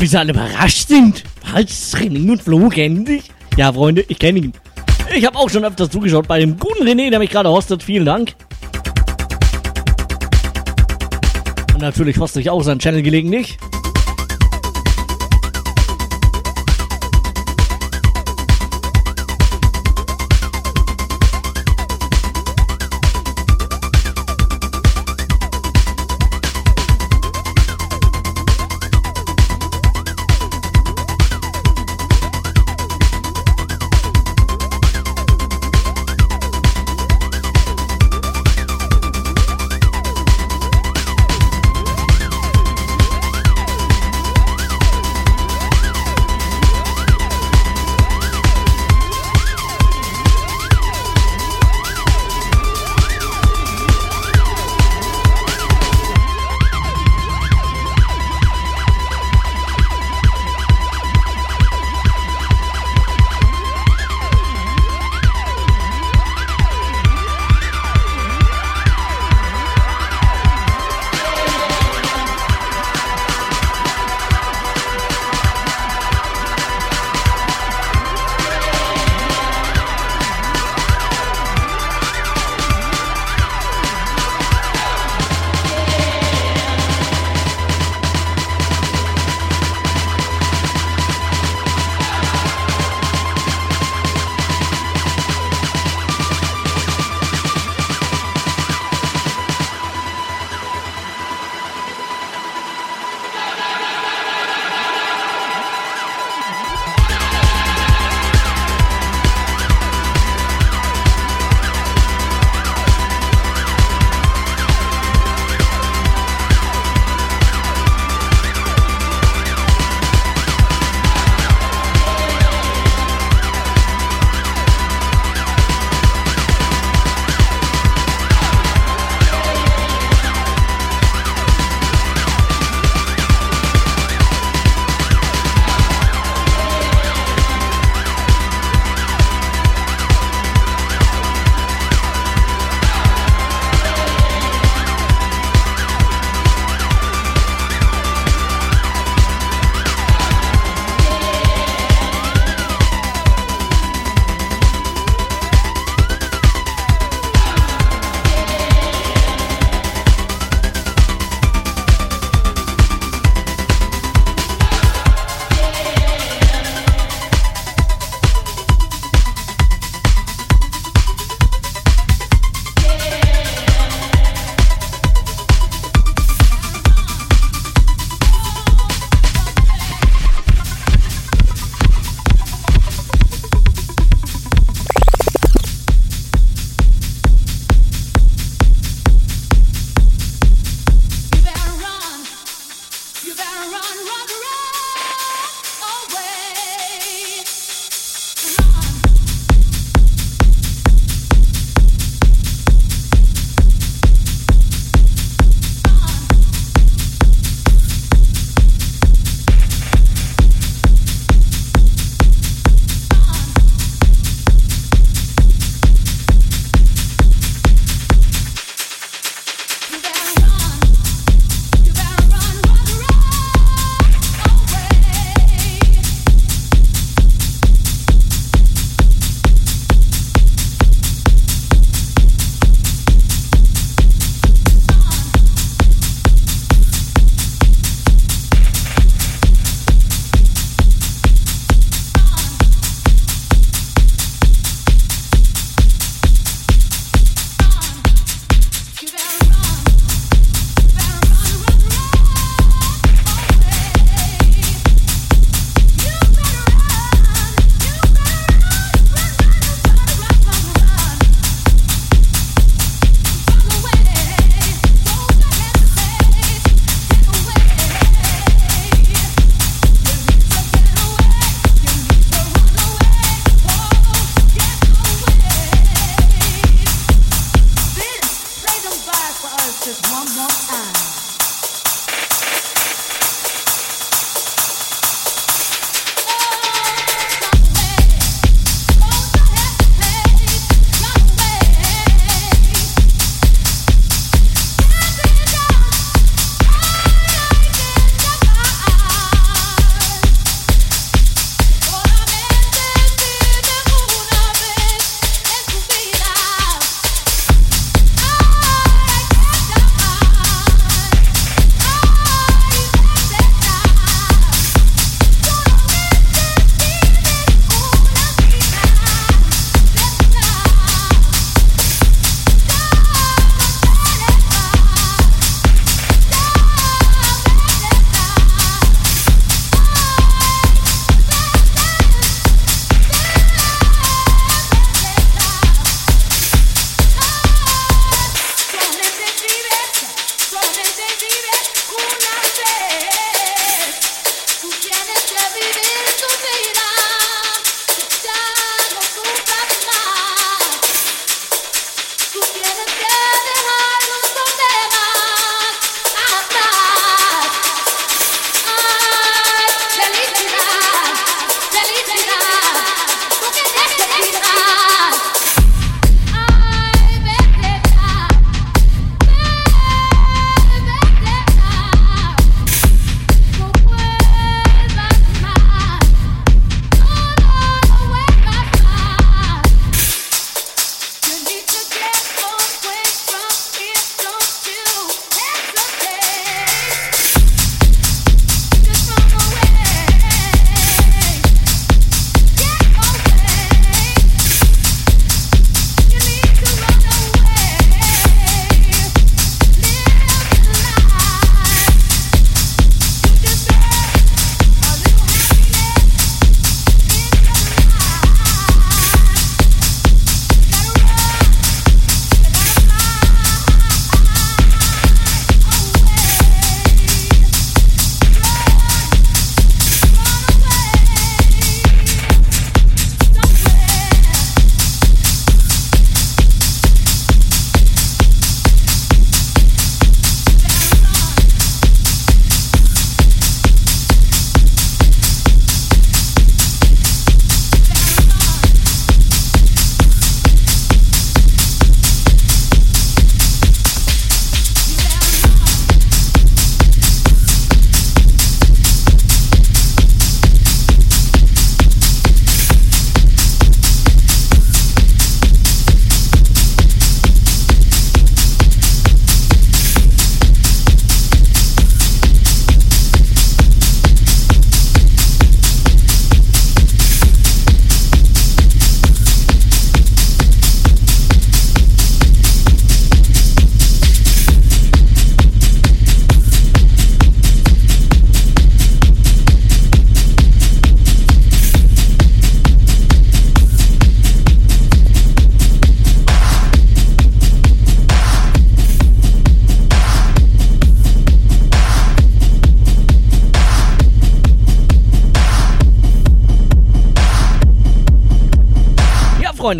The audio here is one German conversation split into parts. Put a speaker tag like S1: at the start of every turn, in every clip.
S1: Bis alle überrascht sind. Was? René und Flo kennen dich? Ja, Freunde, ich kenne ihn. Ich habe auch schon öfters zugeschaut bei dem guten René, der mich gerade hostet. Vielen Dank. Und natürlich hoste ich auch seinen Channel gelegentlich.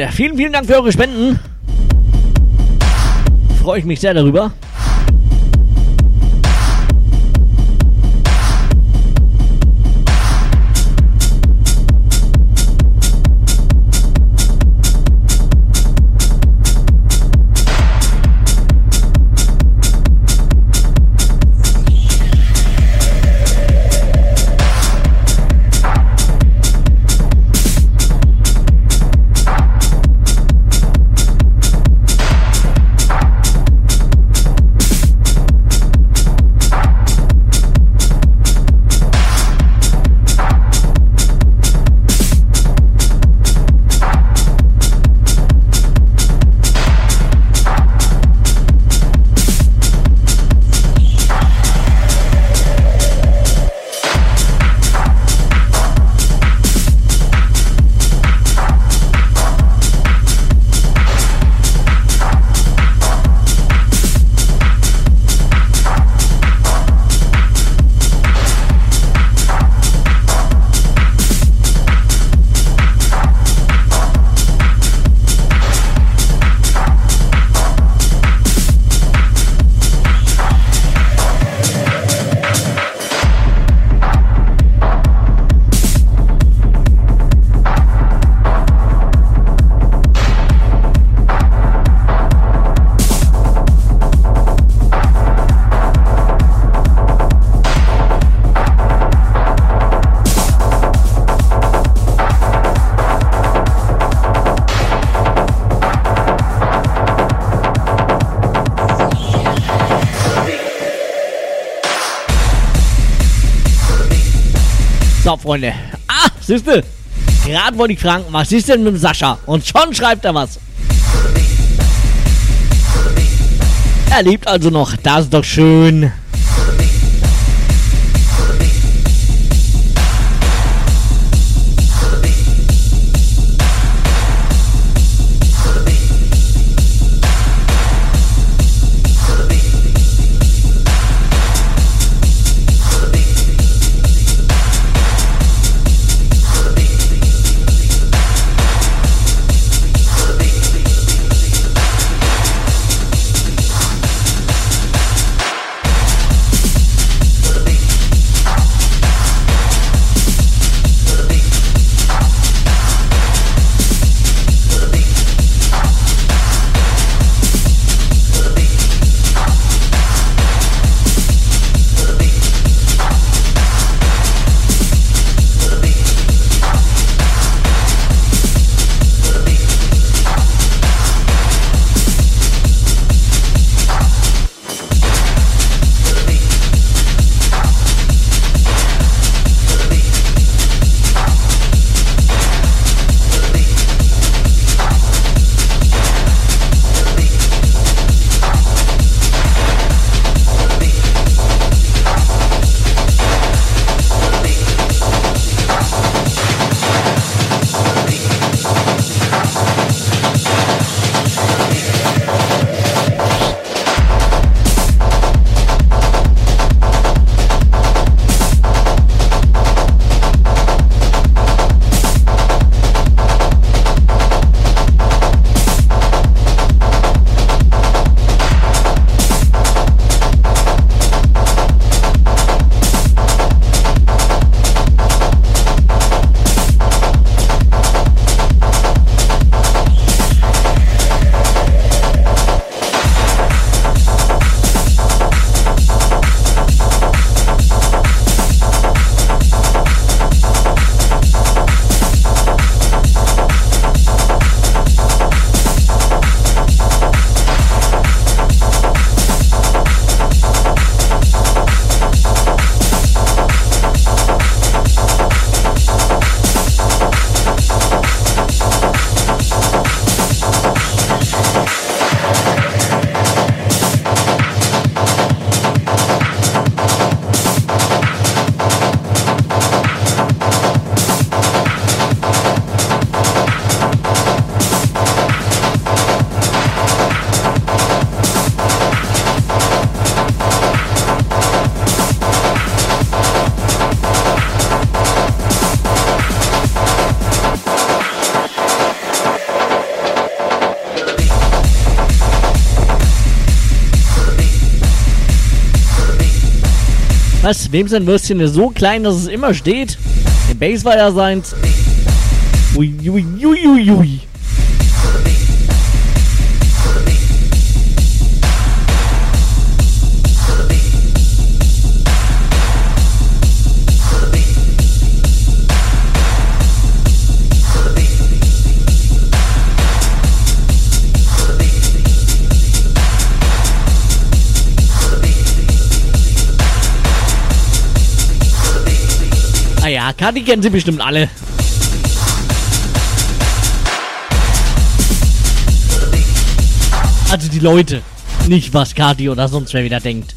S1: Freunde, vielen, vielen Dank für eure Spenden. Freue ich mich sehr darüber. Freunde. Ah, siehste. Gerade wollte ich fragen, was ist denn mit dem Sascha? Und schon schreibt er was. Er lebt also noch. Das ist doch schön. Was? Wem sein Würstchen ist so klein, dass es immer steht? Der Base war ja seins. Uiuiuiui. Ui, ui, ui. Kati kennen Sie bestimmt alle. Also die Leute. Nicht was Kati oder sonst wer wieder denkt.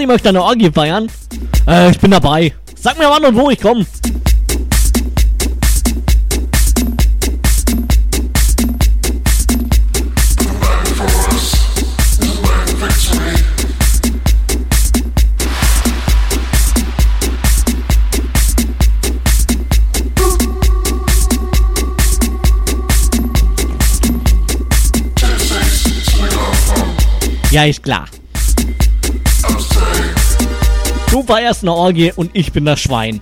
S1: Kati möchte eine Orgie feiern. Äh, ich bin dabei. Sag mir wann und wo ich komme. Ja, ist klar.
S2: Du feierst eine Orgie und ich bin das Schwein.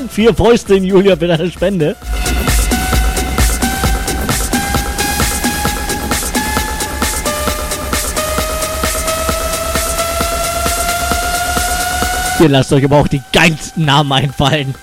S2: Dank, vier Fäuste in Julia, für deine Spende. Ihr lasst euch aber auch die geilsten Namen einfallen.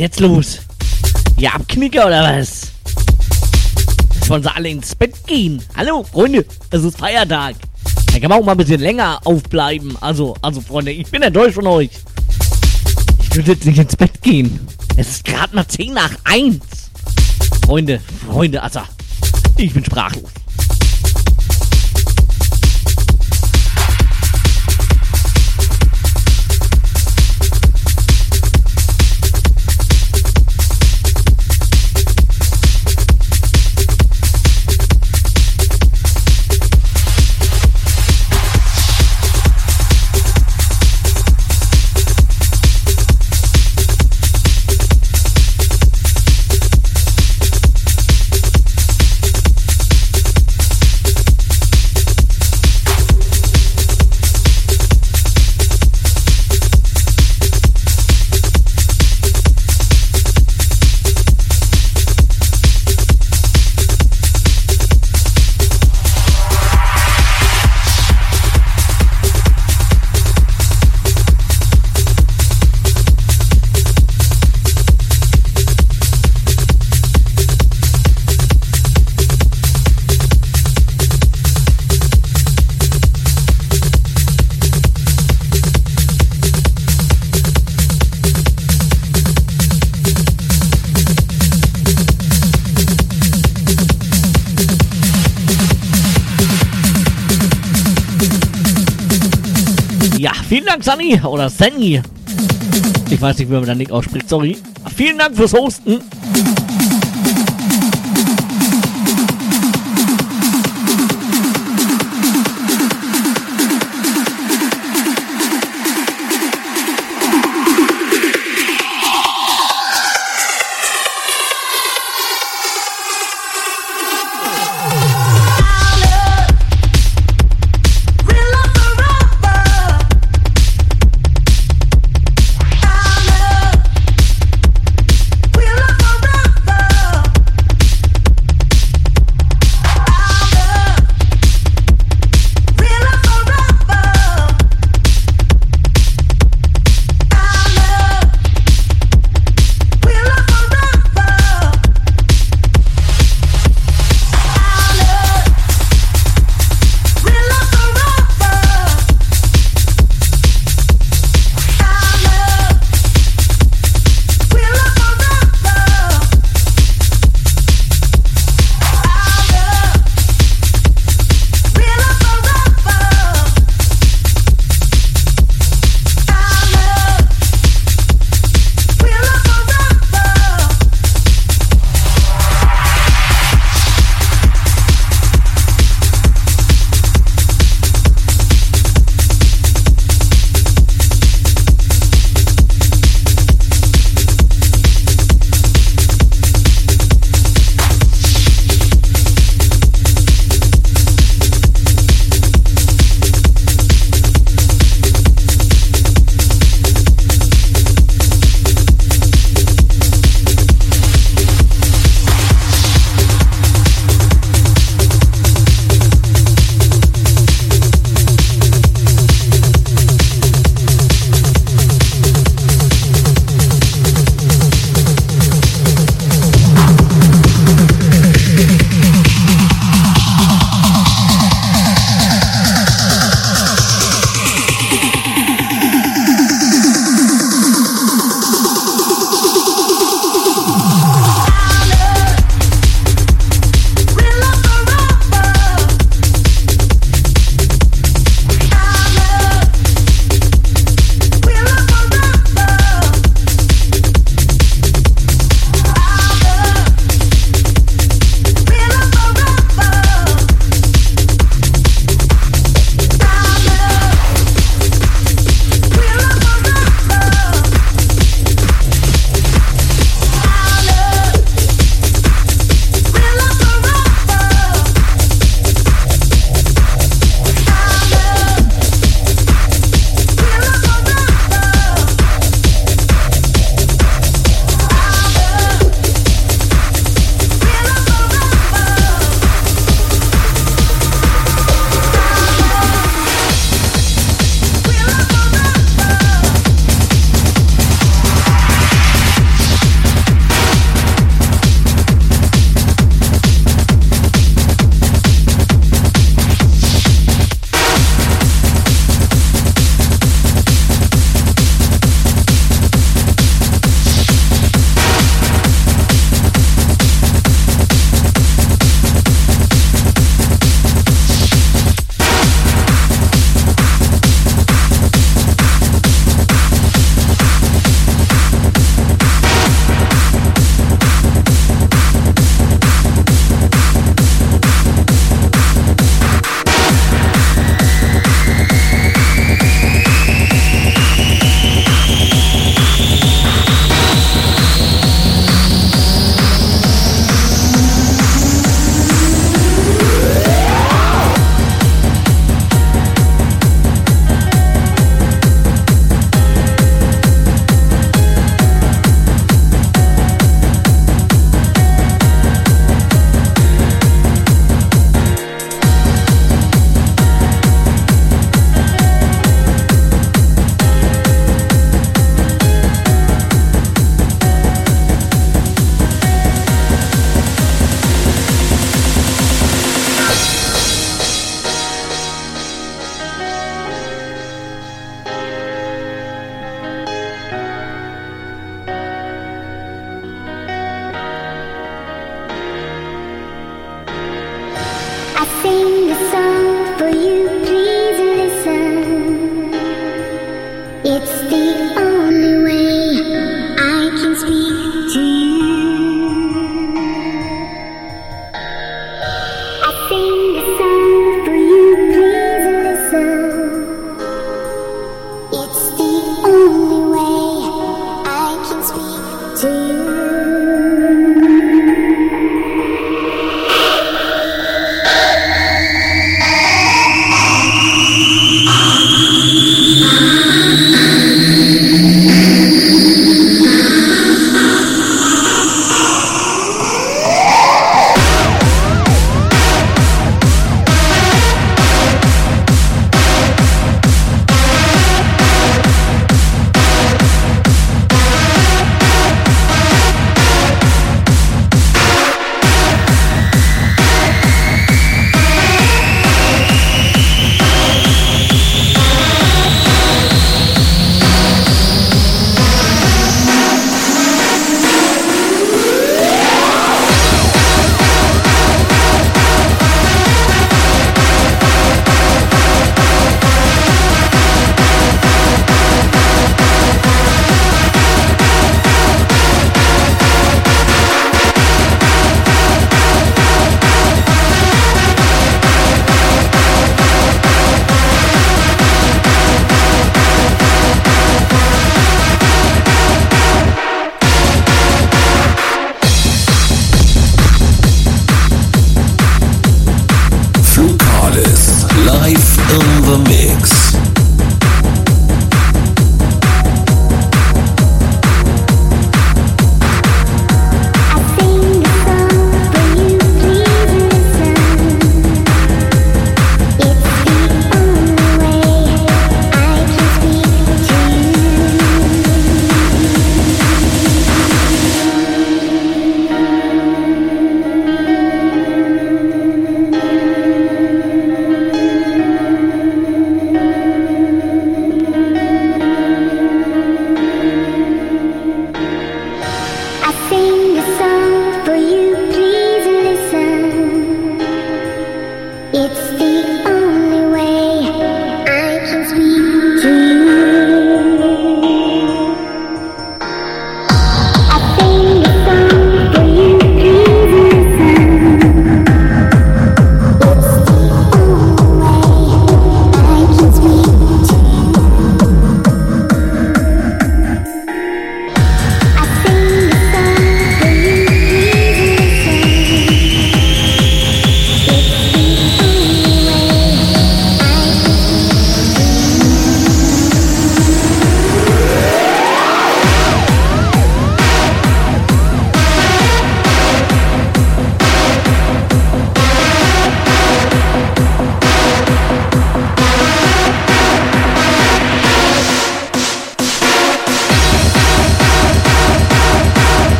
S1: Denn jetzt los? Ja, Abknicker oder was? Jetzt wollen sie alle ins Bett gehen. Hallo, Freunde, es ist Feiertag. Da kann man auch mal ein bisschen länger aufbleiben. Also, also, Freunde, ich bin enttäuscht von euch. Ich würde jetzt nicht ins Bett gehen. Es ist gerade mal 10 nach 1. Freunde, Freunde, also, ich bin sprachlos. Dank, Sunny oder Sunny. Ich weiß nicht, wie man den Nick ausspricht, sorry. Vielen Dank fürs Hosten.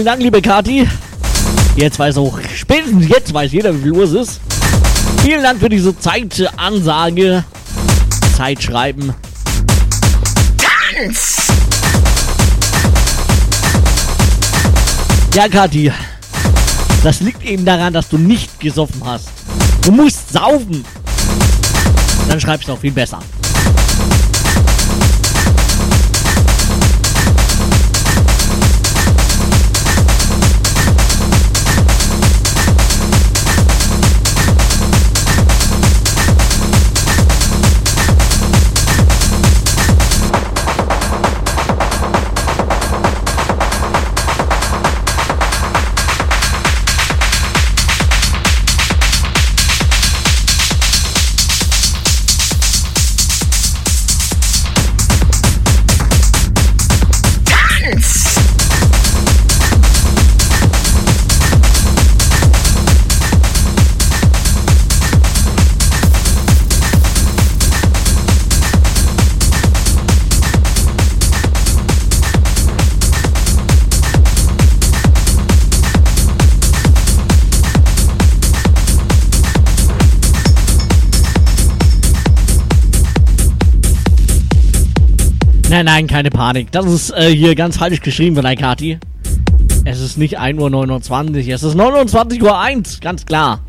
S1: Vielen Dank, liebe Kati. Jetzt weiß auch, spätestens jetzt weiß jeder, wie viel Uhr es ist. Vielen Dank für diese Zeitansage. Zeitschreiben. Tanz! Ja, Kathi. Das liegt eben daran, dass du nicht gesoffen hast. Du musst saufen. Dann schreibst du auch viel besser. Nein, nein, keine Panik. Das ist äh, hier ganz falsch geschrieben von Kati. Es ist nicht 1.29 Uhr, es ist 29.01 Uhr, ganz klar.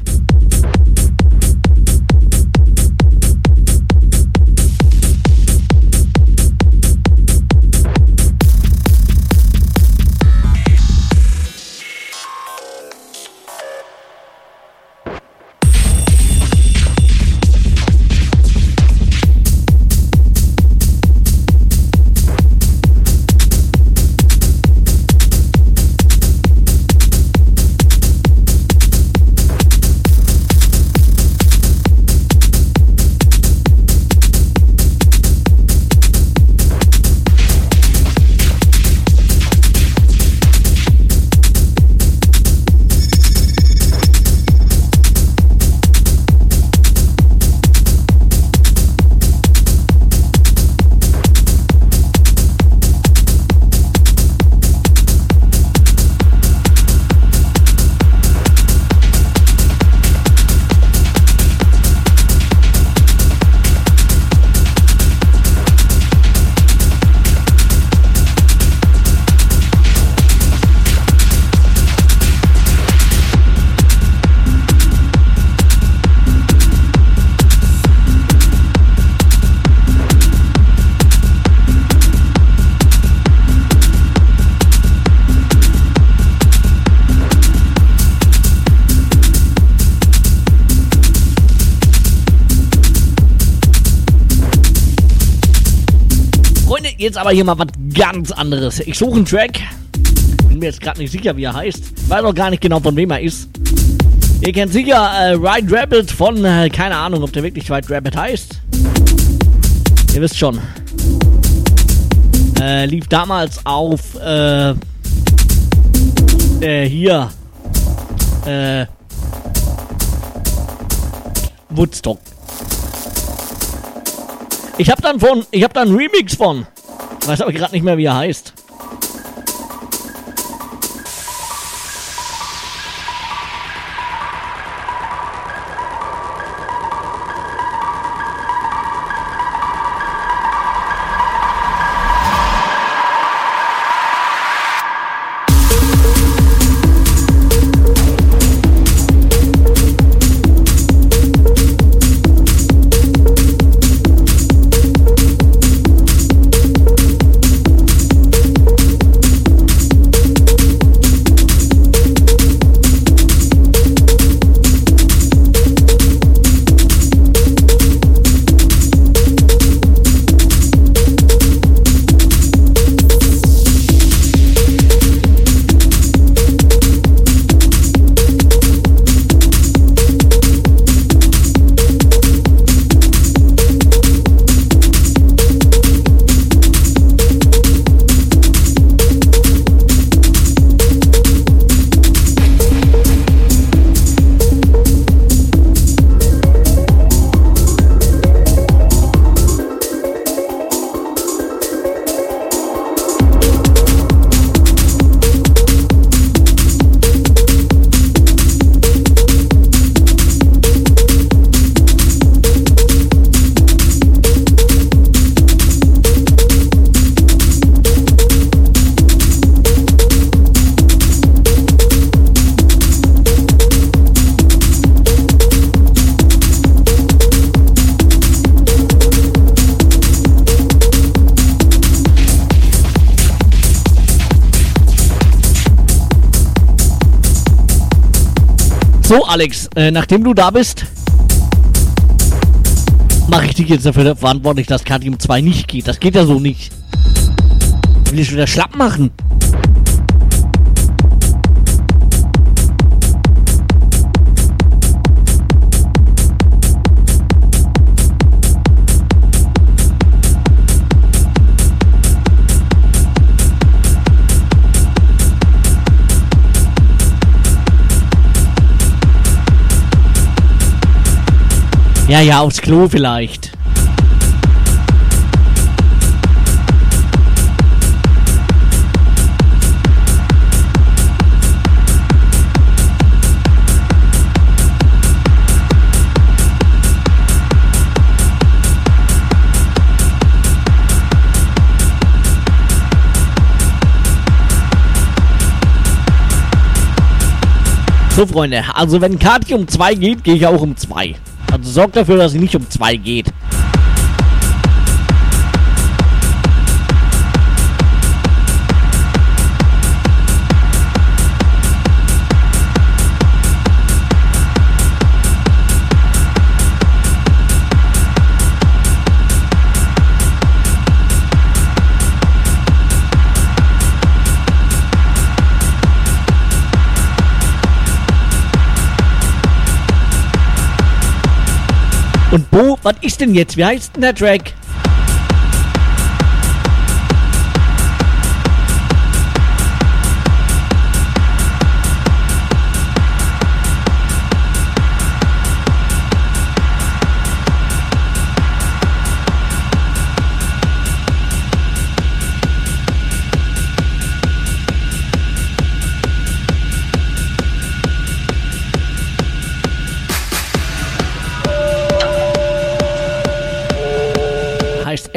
S1: Jetzt aber hier mal was ganz anderes. Ich suche einen Track. Bin mir jetzt gerade nicht sicher, wie er heißt. Weiß auch gar nicht genau, von wem er ist. Ihr kennt sicher äh, Ride Rabbit von, äh, keine Ahnung, ob der wirklich Ride Rabbit heißt. Ihr wisst schon. Äh, lief damals auf, äh, äh, hier, äh, Woodstock. Ich hab dann von, ich hab dann Remix von. Weiß aber gerade nicht mehr, wie er heißt. So, Alex, äh, nachdem du da bist, mache ich dich jetzt dafür verantwortlich, dass Kadium 2 nicht geht. Das geht ja so nicht. Will ich wieder schlapp machen? Ja, ja, aufs Klo vielleicht. So, Freunde, also wenn Kati um 2 geht, gehe ich auch um 2. Also sorgt dafür, dass sie nicht um zwei geht. Und Bo, was ist denn jetzt? Wie heißt denn der Track?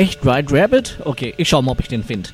S1: Echt White Rabbit? Okay, ich schau mal, ob ich den finde.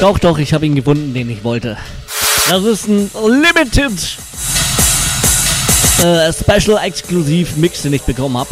S1: Doch, doch, ich habe ihn gefunden, den ich wollte. Das ist ein Limited äh, Special Exklusiv Mix, den ich bekommen habe.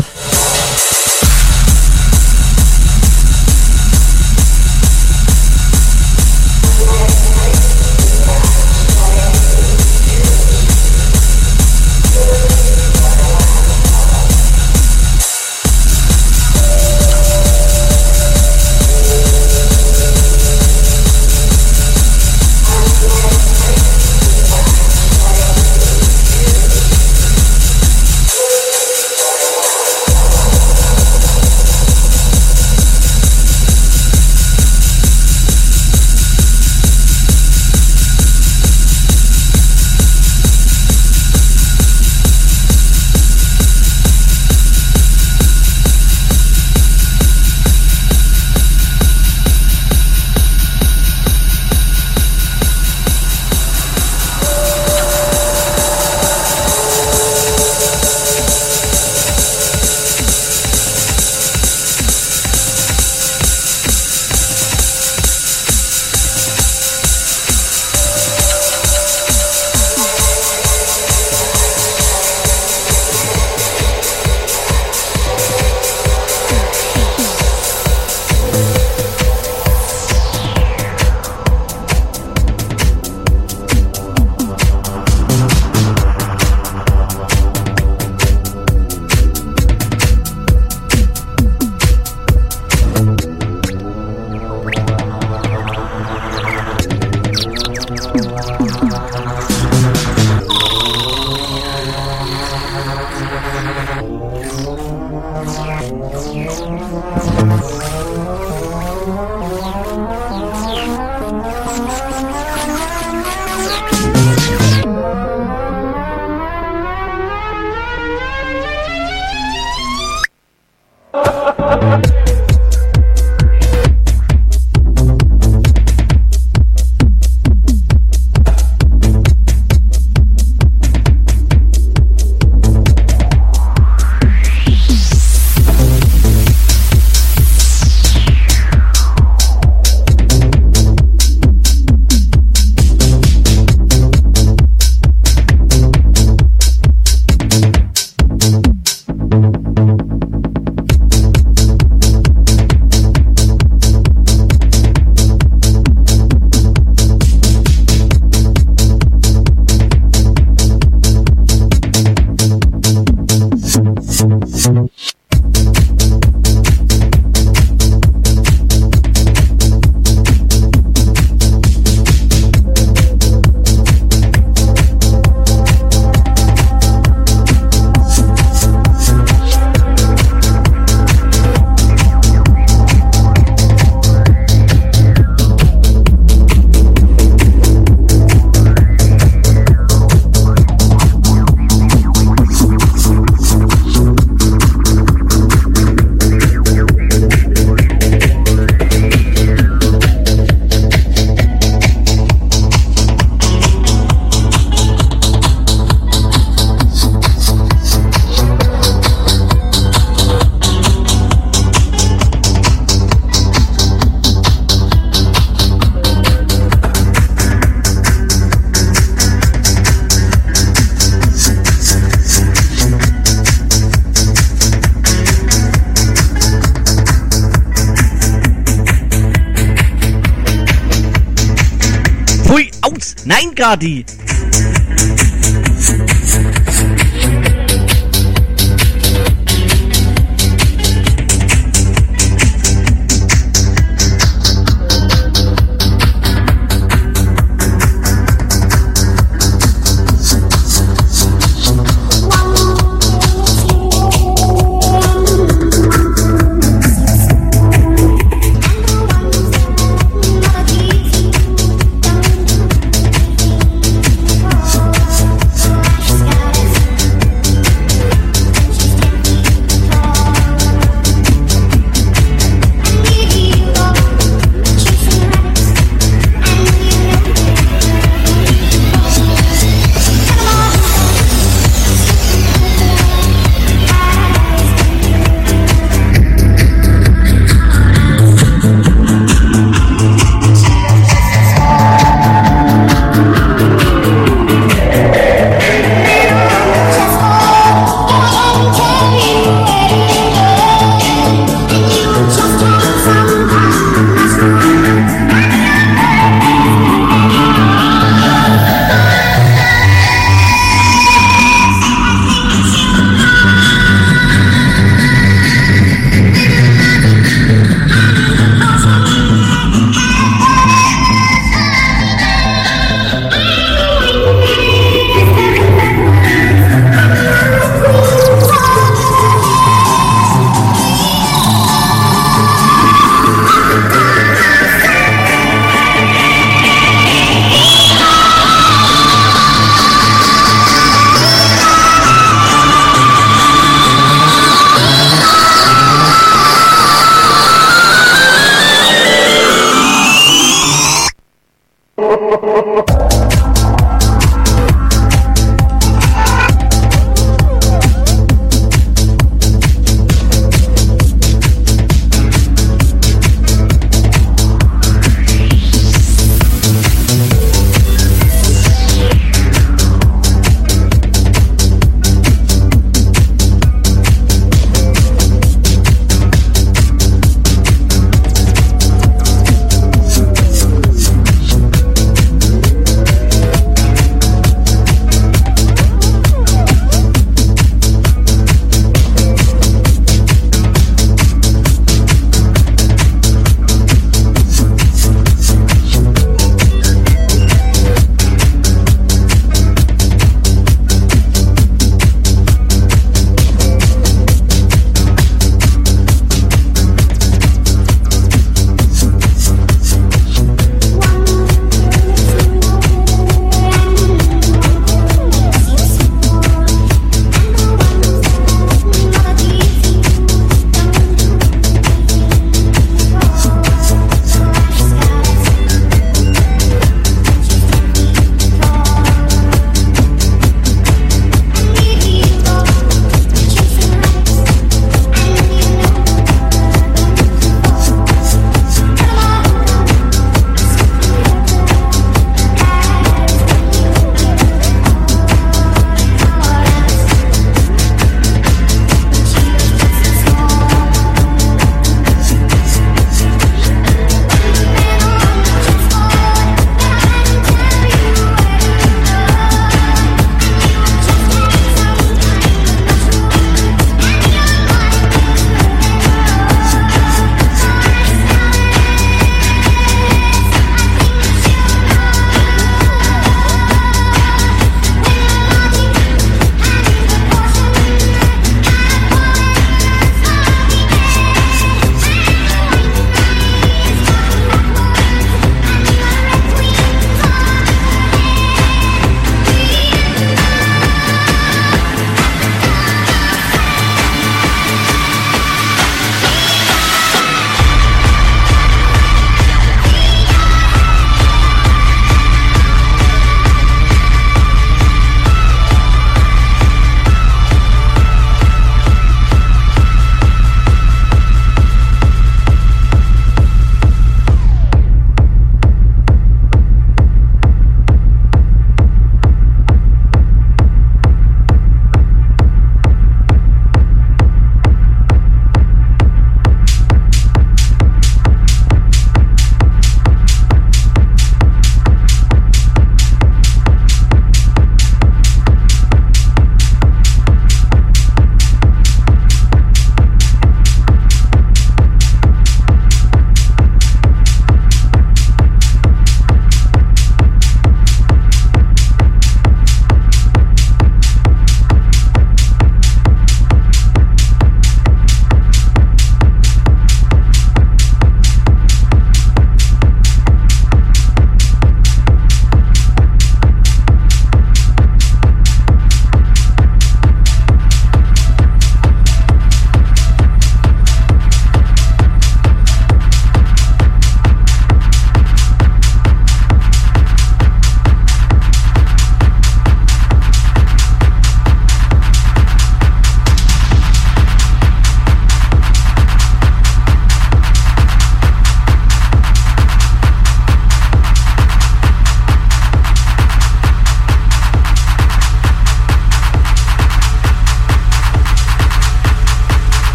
S3: Gadi.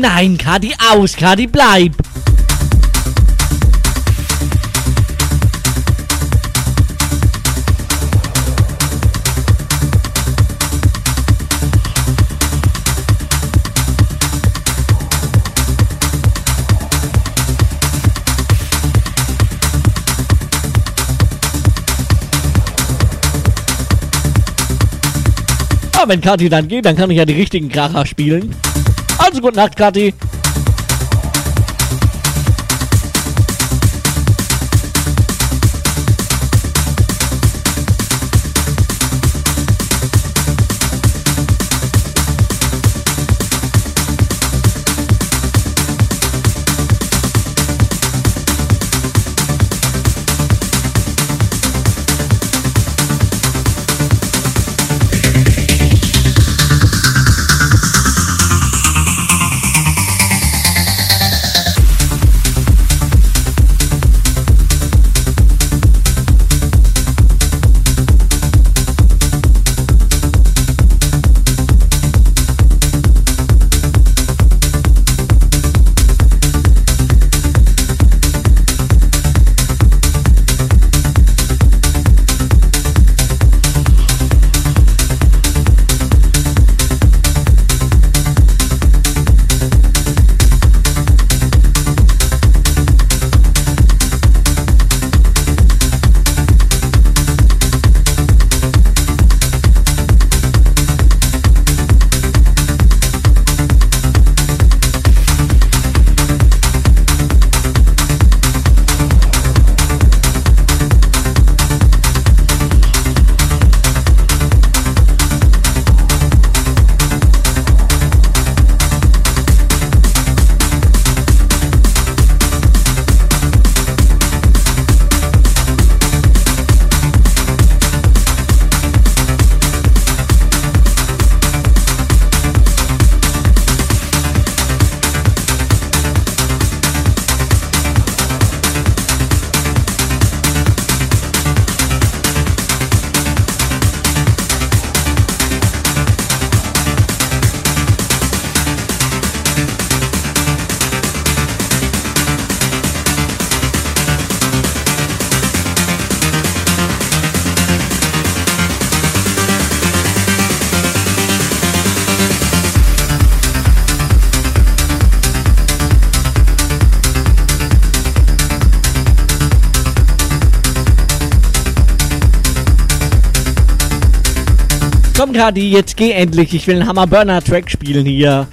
S1: Nein, Kati, aus, Kati, bleib. Ja, wenn Kati dann geht, dann kann ich ja die richtigen Kracher spielen. Also gute Nacht, Kati. Kadi, jetzt geh endlich. Ich will einen Hammer Burner Track spielen hier.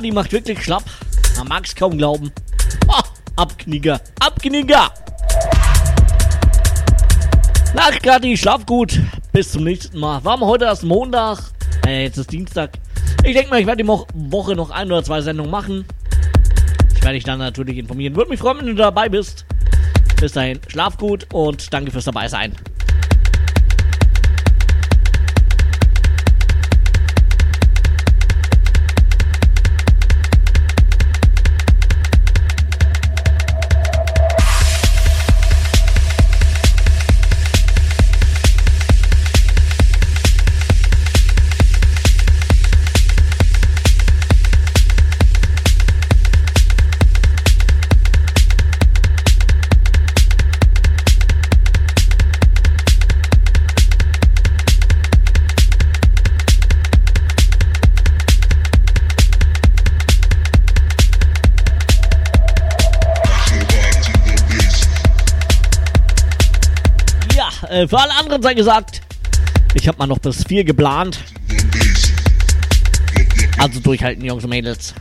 S1: Kadi macht wirklich schlapp. Man mag's kaum glauben. Oh, Abknicker, Abknicker. Na, Kadi, schlaf gut. Bis zum nächsten Mal. War heute erst Montag. Äh, jetzt ist Dienstag. Ich denke mal, ich werde die Woche noch ein oder zwei Sendungen machen. Ich werde dich dann natürlich informieren. Würde mich freuen, wenn du dabei bist. Bis dahin, schlaf gut und danke fürs dabei Äh, für alle anderen sei gesagt, ich habe mal noch bis vier geplant. Also durchhalten, Jungs und Mädels.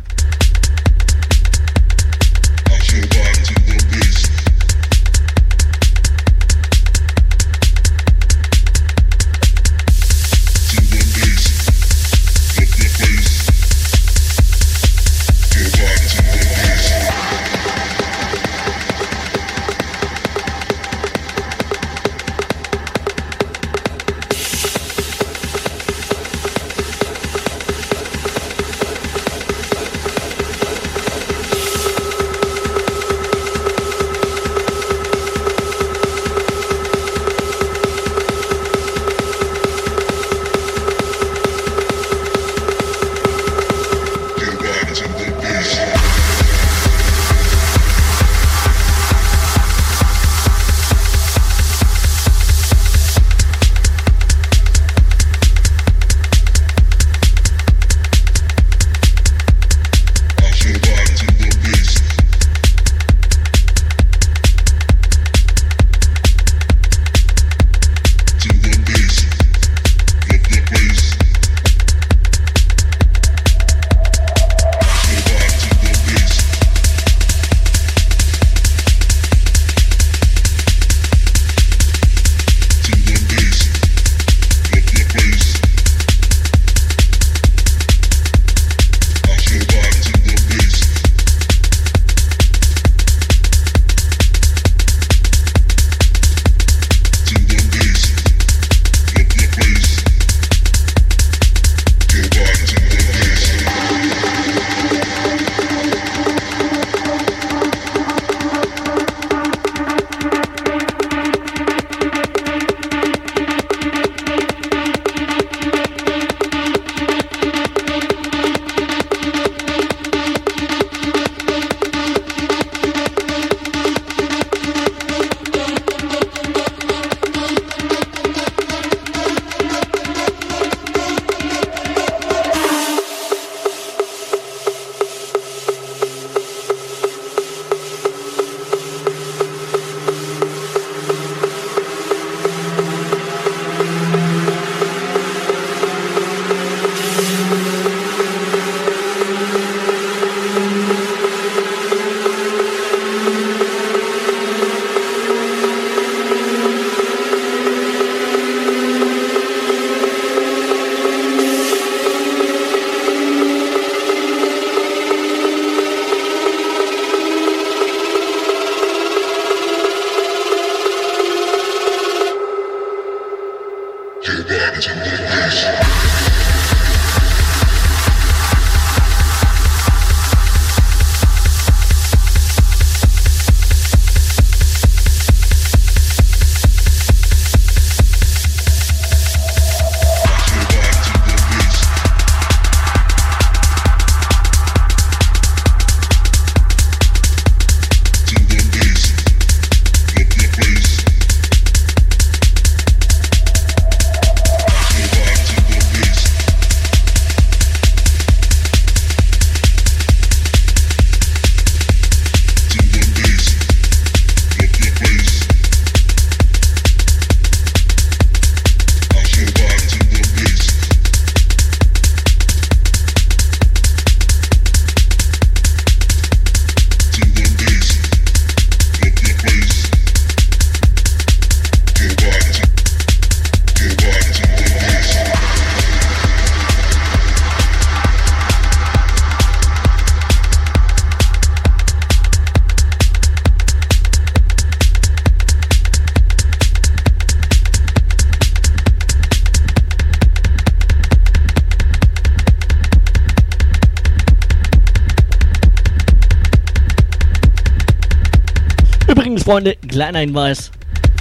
S1: Kleiner Hinweis.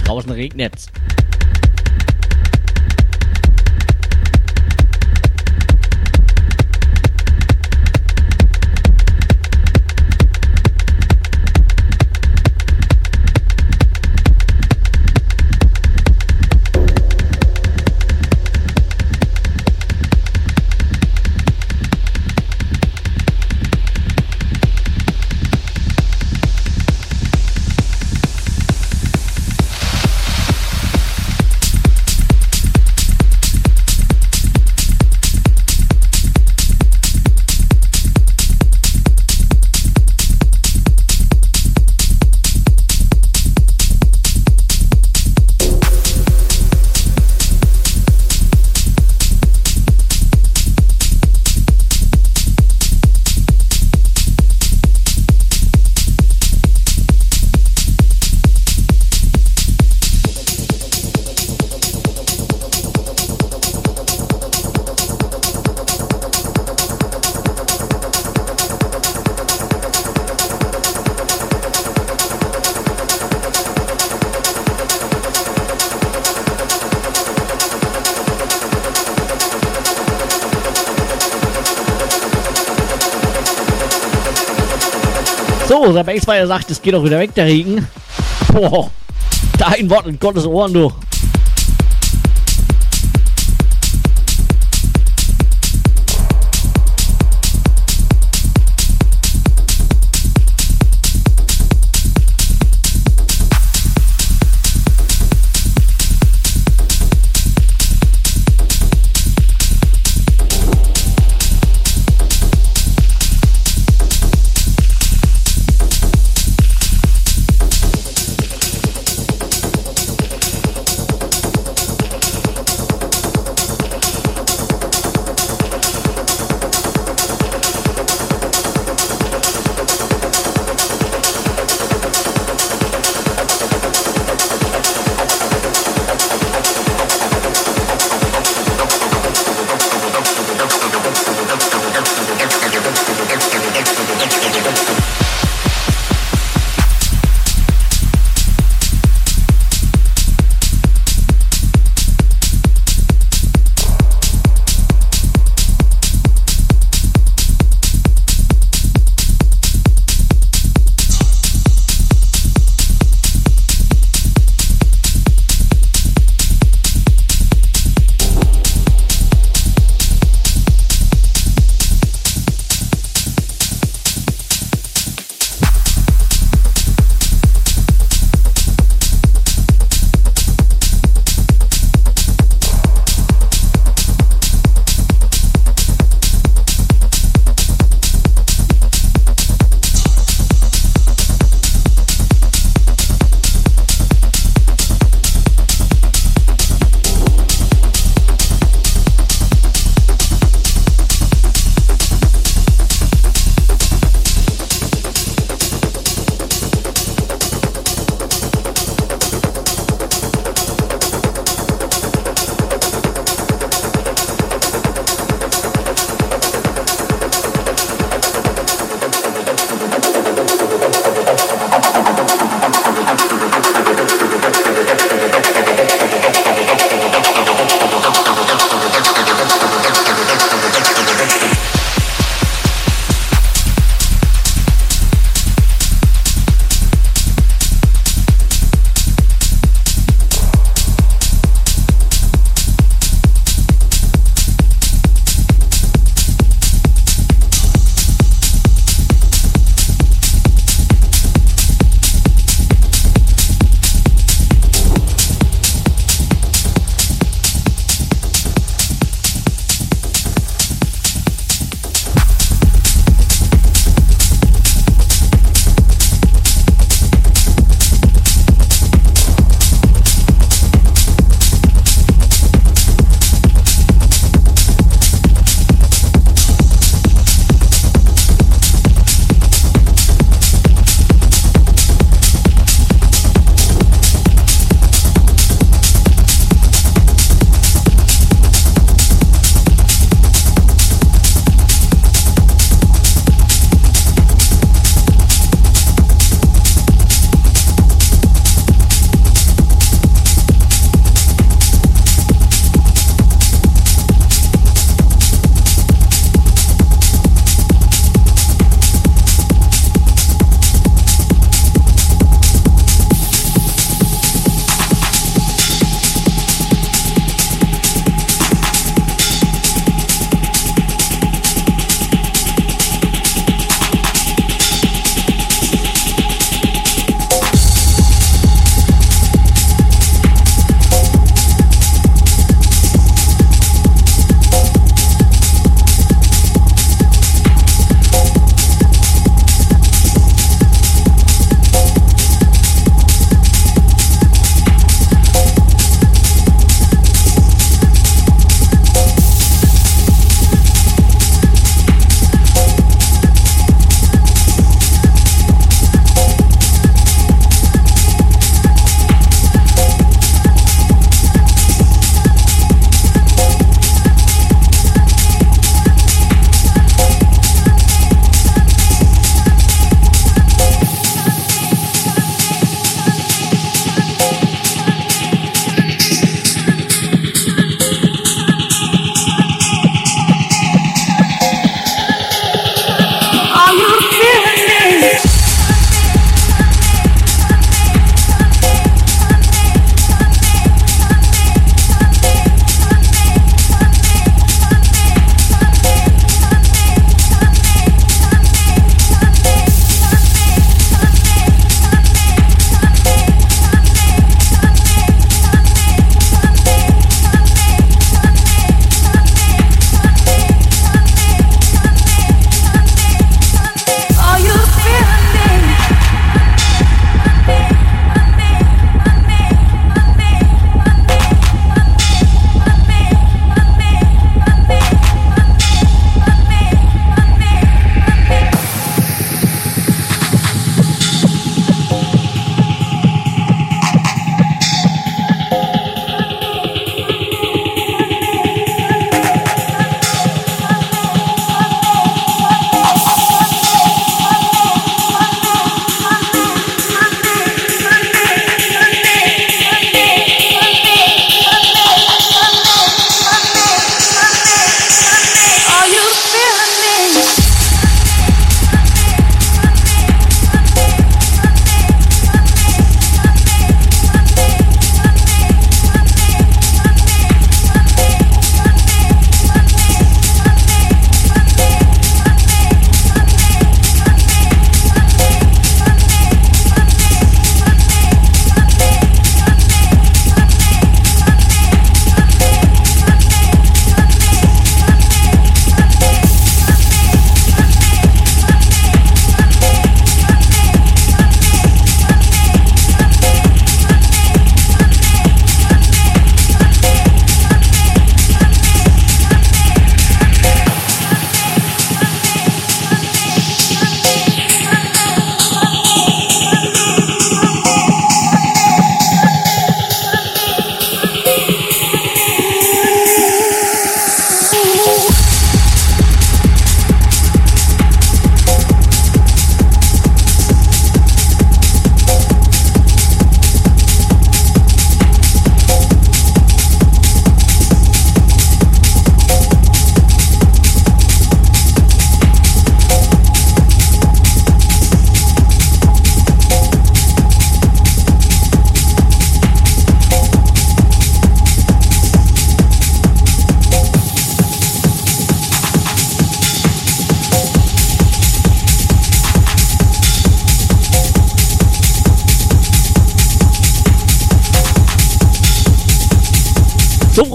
S1: Draußen regnet's. Bassfire sagt, es geht doch wieder weg, der Regen. Boah, dein Wort in Gottes Ohren, du.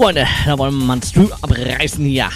S1: Freunde, da wollen wir mal ein Stream abreißen hier.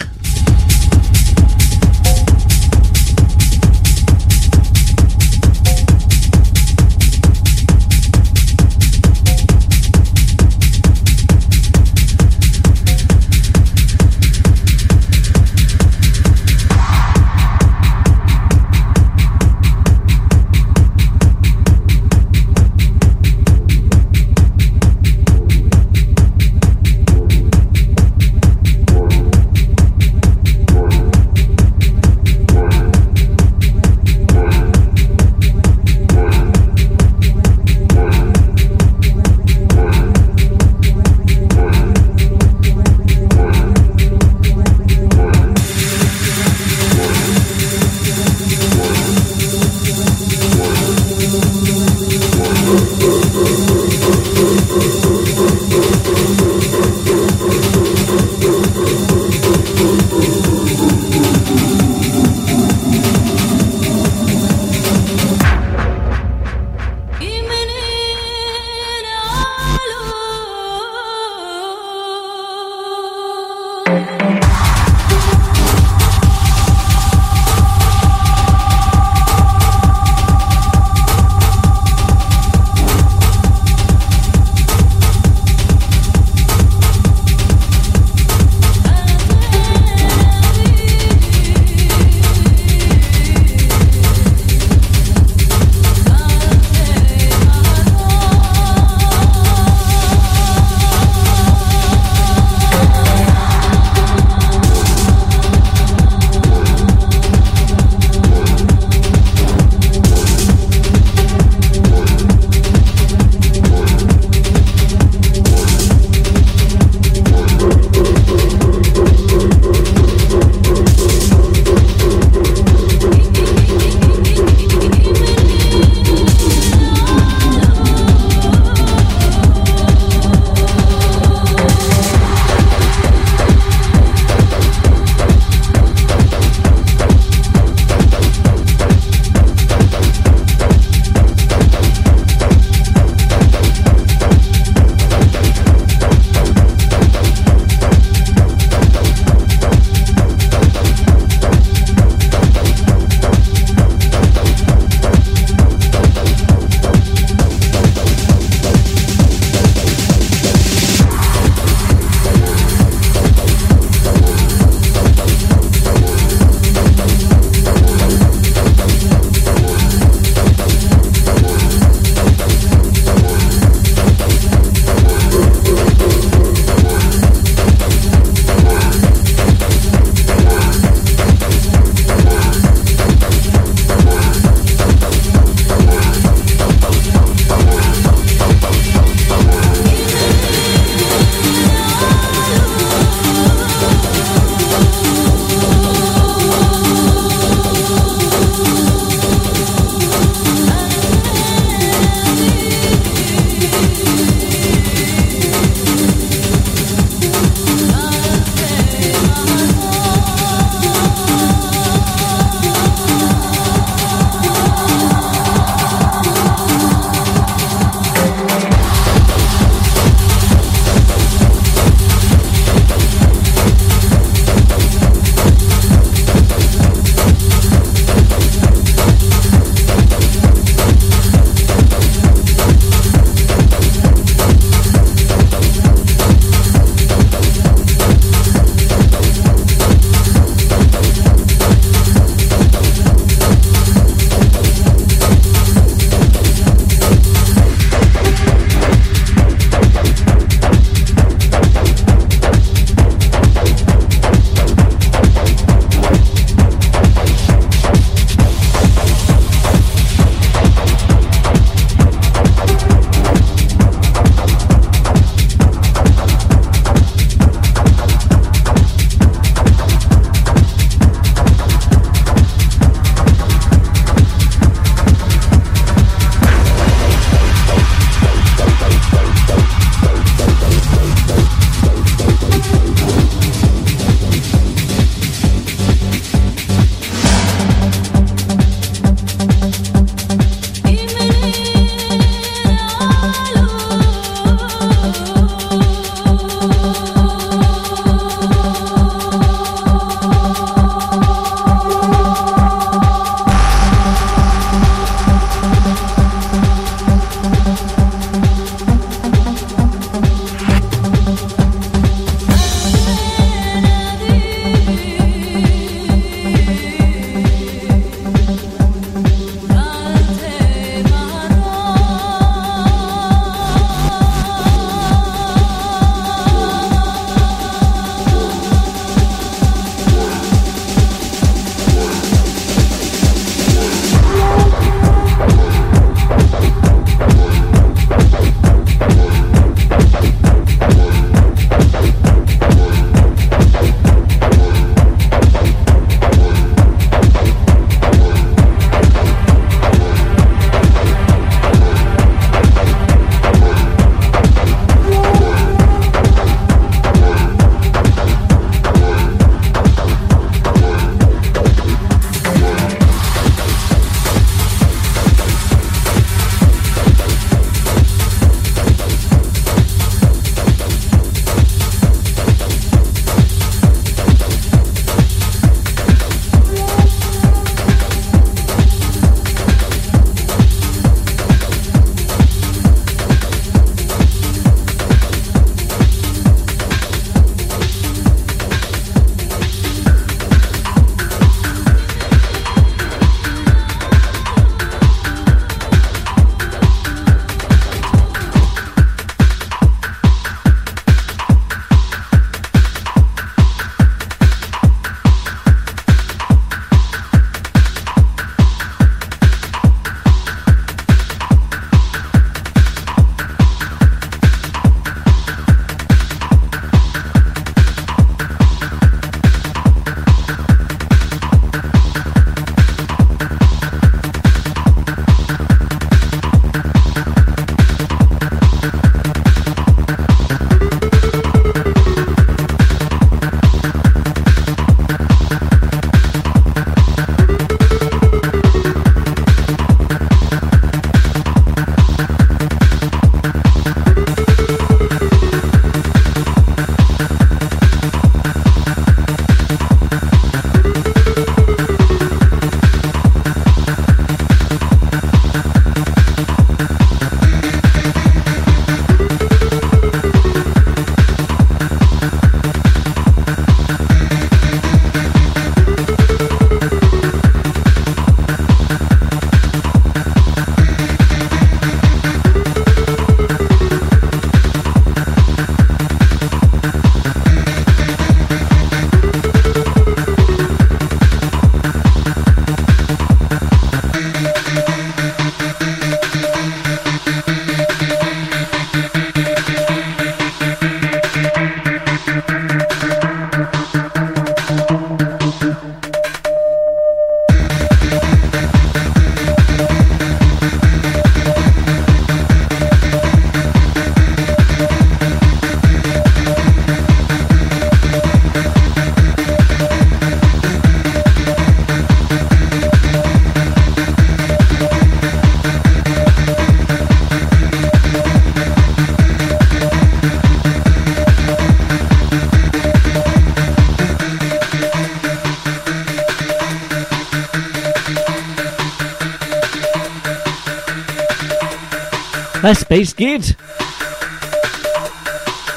S1: Space geht.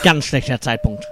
S1: Ganz schlechter Zeitpunkt.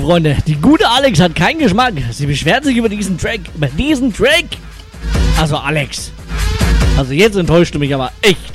S1: Freunde, die gute Alex hat keinen Geschmack. Sie beschwert sich über diesen Track. Über diesen Track. Also Alex. Also jetzt enttäuscht du mich aber echt.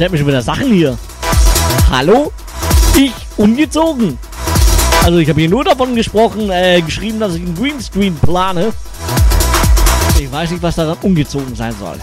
S1: schleppt mich schon wieder Sachen hier. Hallo? Ich umgezogen. Also ich habe hier nur davon gesprochen, äh, geschrieben, dass ich einen Greenscreen plane. Ich weiß nicht, was daran umgezogen sein soll.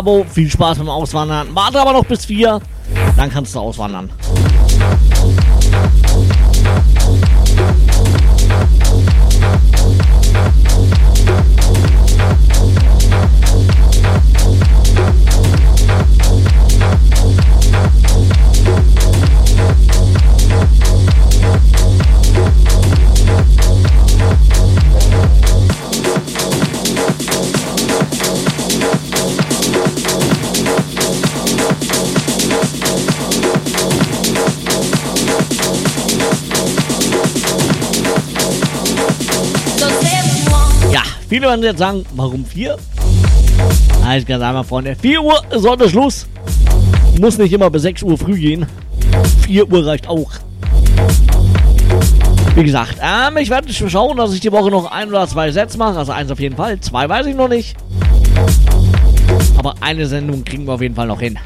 S1: Alles klar, Bo. Viel Spaß beim Auswandern. Warte aber noch bis vier. Dann kannst du auswandern. Viele werden jetzt sagen, warum vier? Alles ganz einfach, Freunde. 4 Uhr ist Schluss. Muss nicht immer bis 6 Uhr früh gehen. 4 Uhr reicht auch. Wie gesagt, ähm, ich werde schauen, dass ich die Woche noch ein oder zwei Sets mache. Also eins auf jeden Fall. Zwei weiß ich noch nicht. Aber eine Sendung kriegen wir auf jeden Fall noch hin.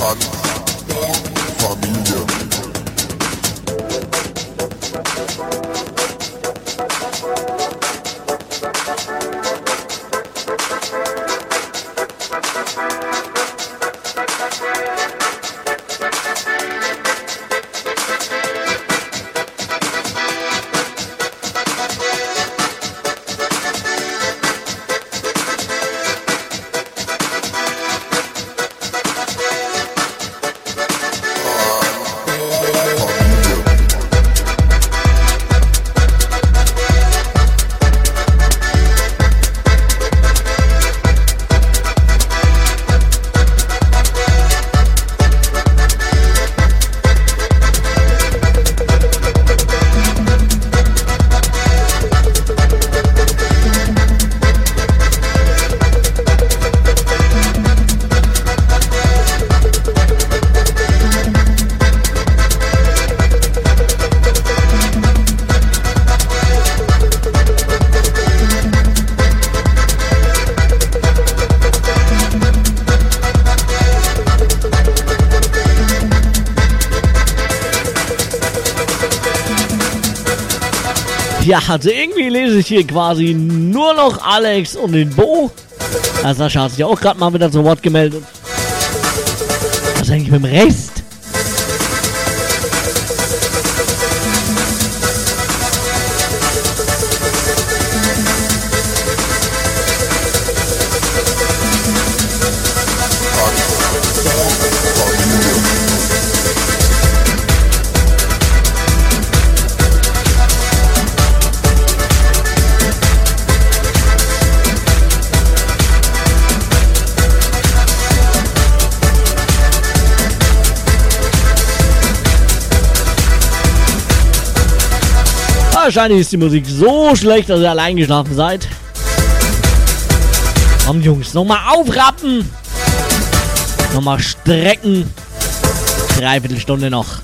S1: Ja, ich hier quasi nur noch Alex und den Bo. Ja, Sascha hat sich auch gerade mal wieder zu Wort gemeldet. Was ist eigentlich mit dem Rest? Wahrscheinlich ist die Musik so schlecht, dass ihr allein geschlafen seid. Komm Jungs, nochmal aufrappen. Nochmal strecken. Dreiviertel Stunde noch.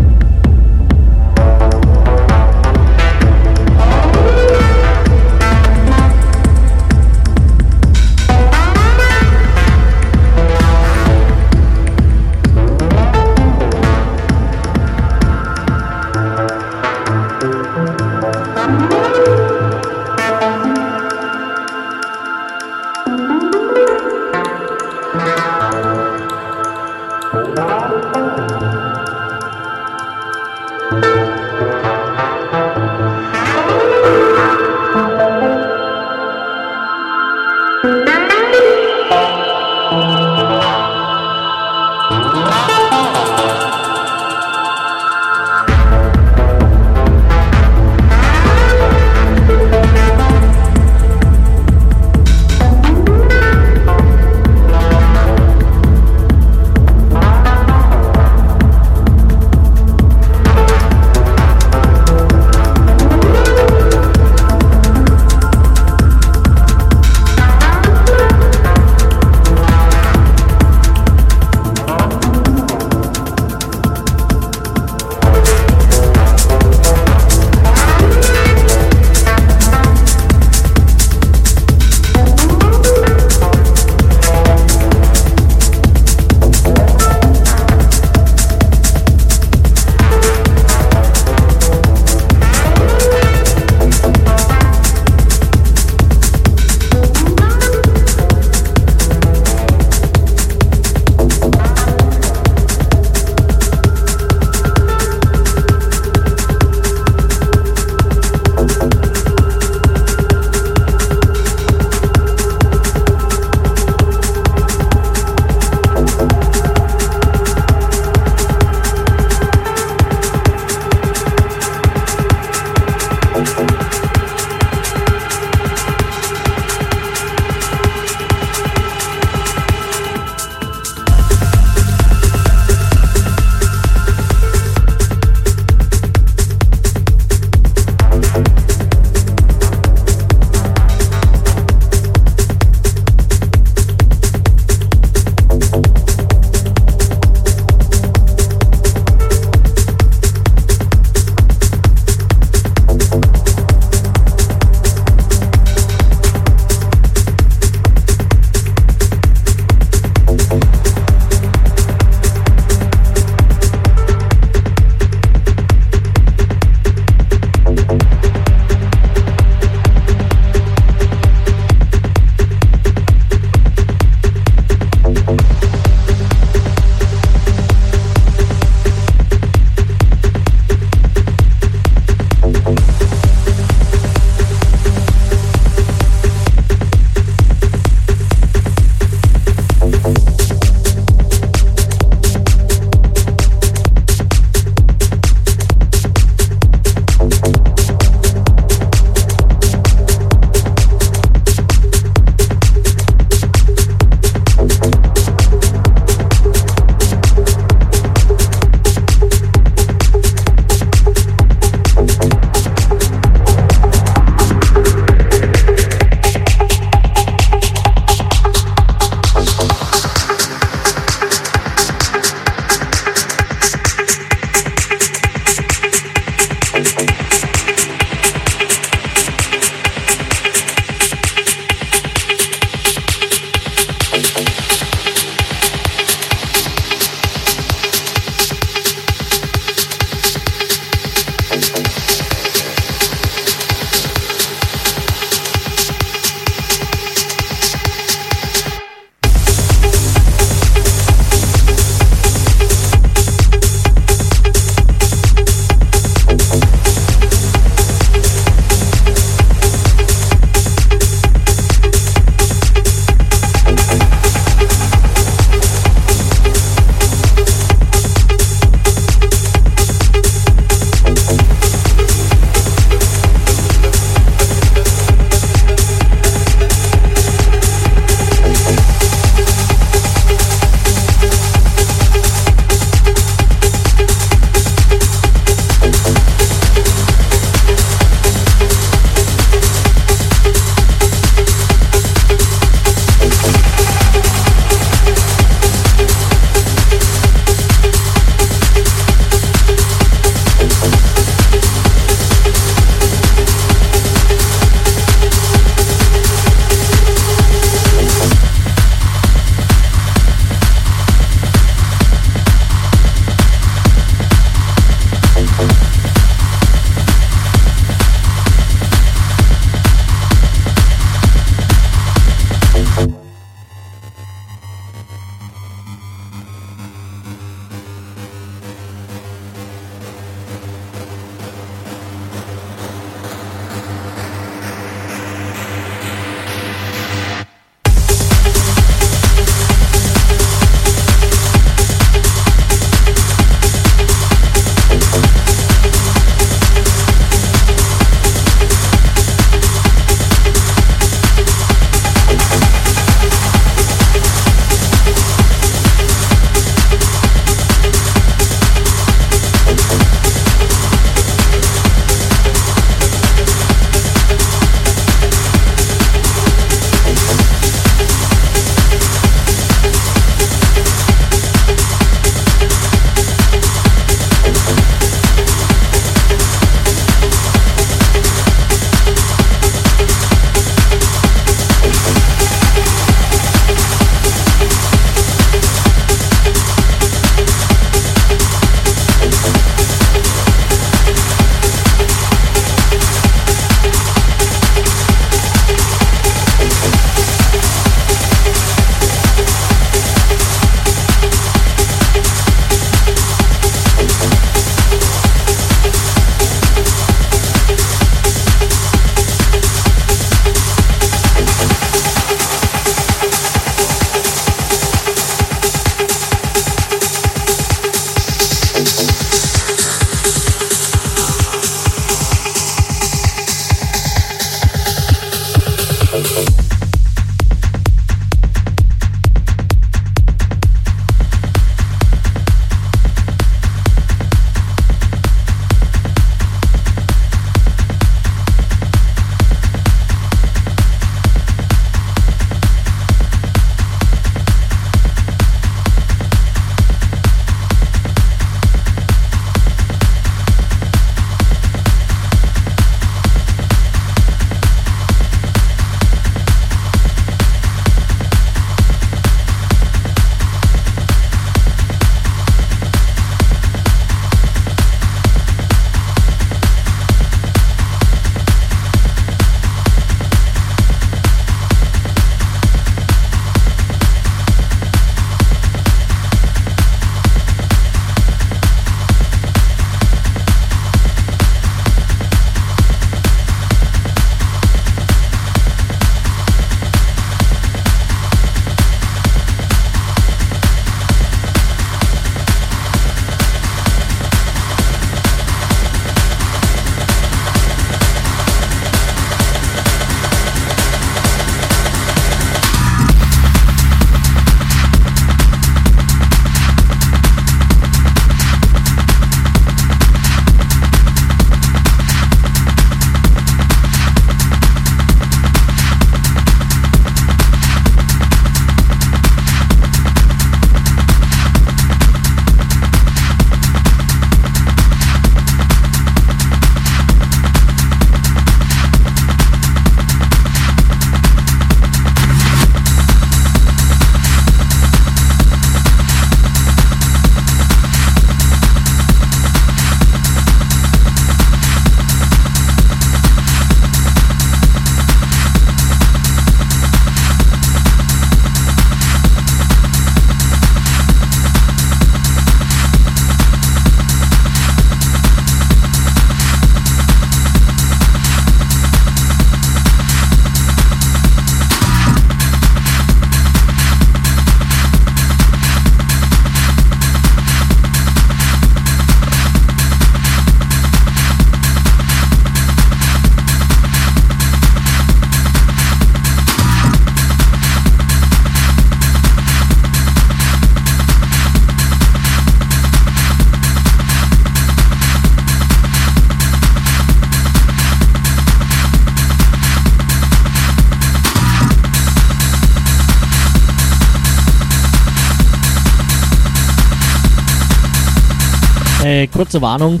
S1: Kurze Warnung.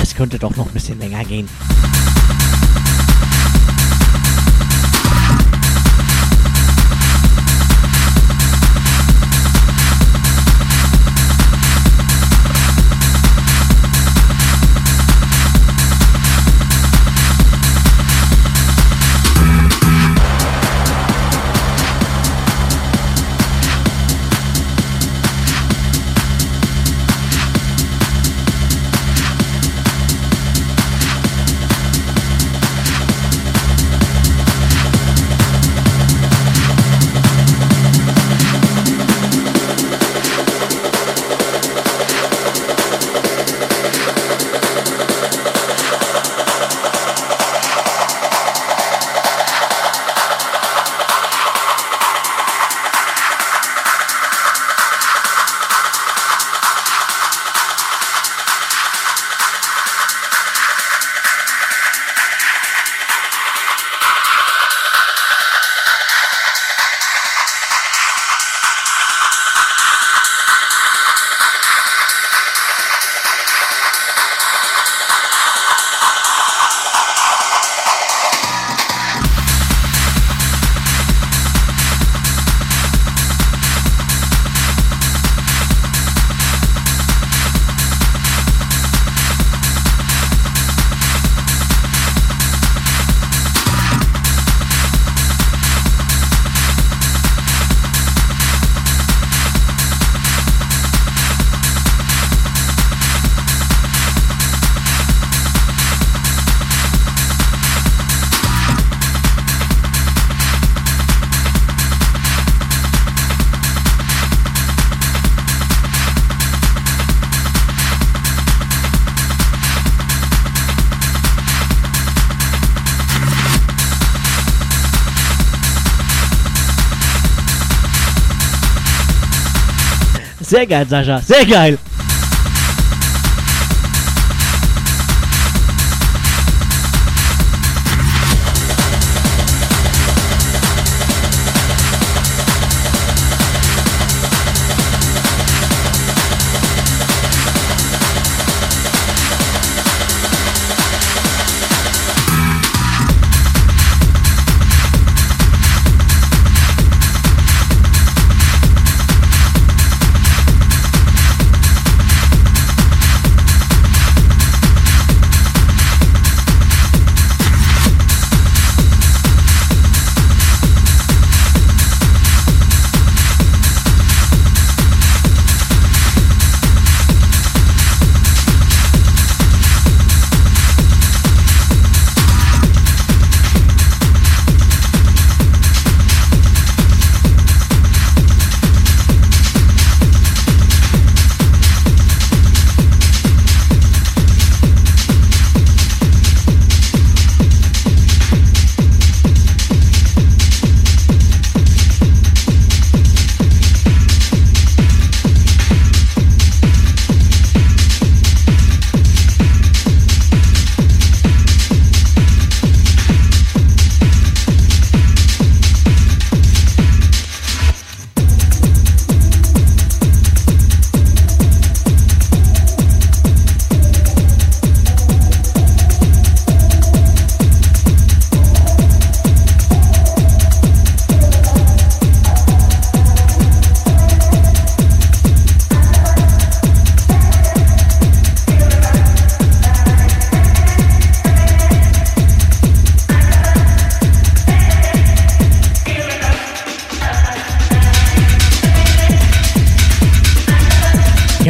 S1: Es könnte doch noch ein bisschen länger gehen. Sehr geil, Sascha. Sehr geil.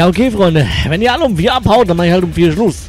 S1: Ja, okay, Freunde. Wenn ihr alle um vier abhaut, dann mach ich halt um vier Schluss.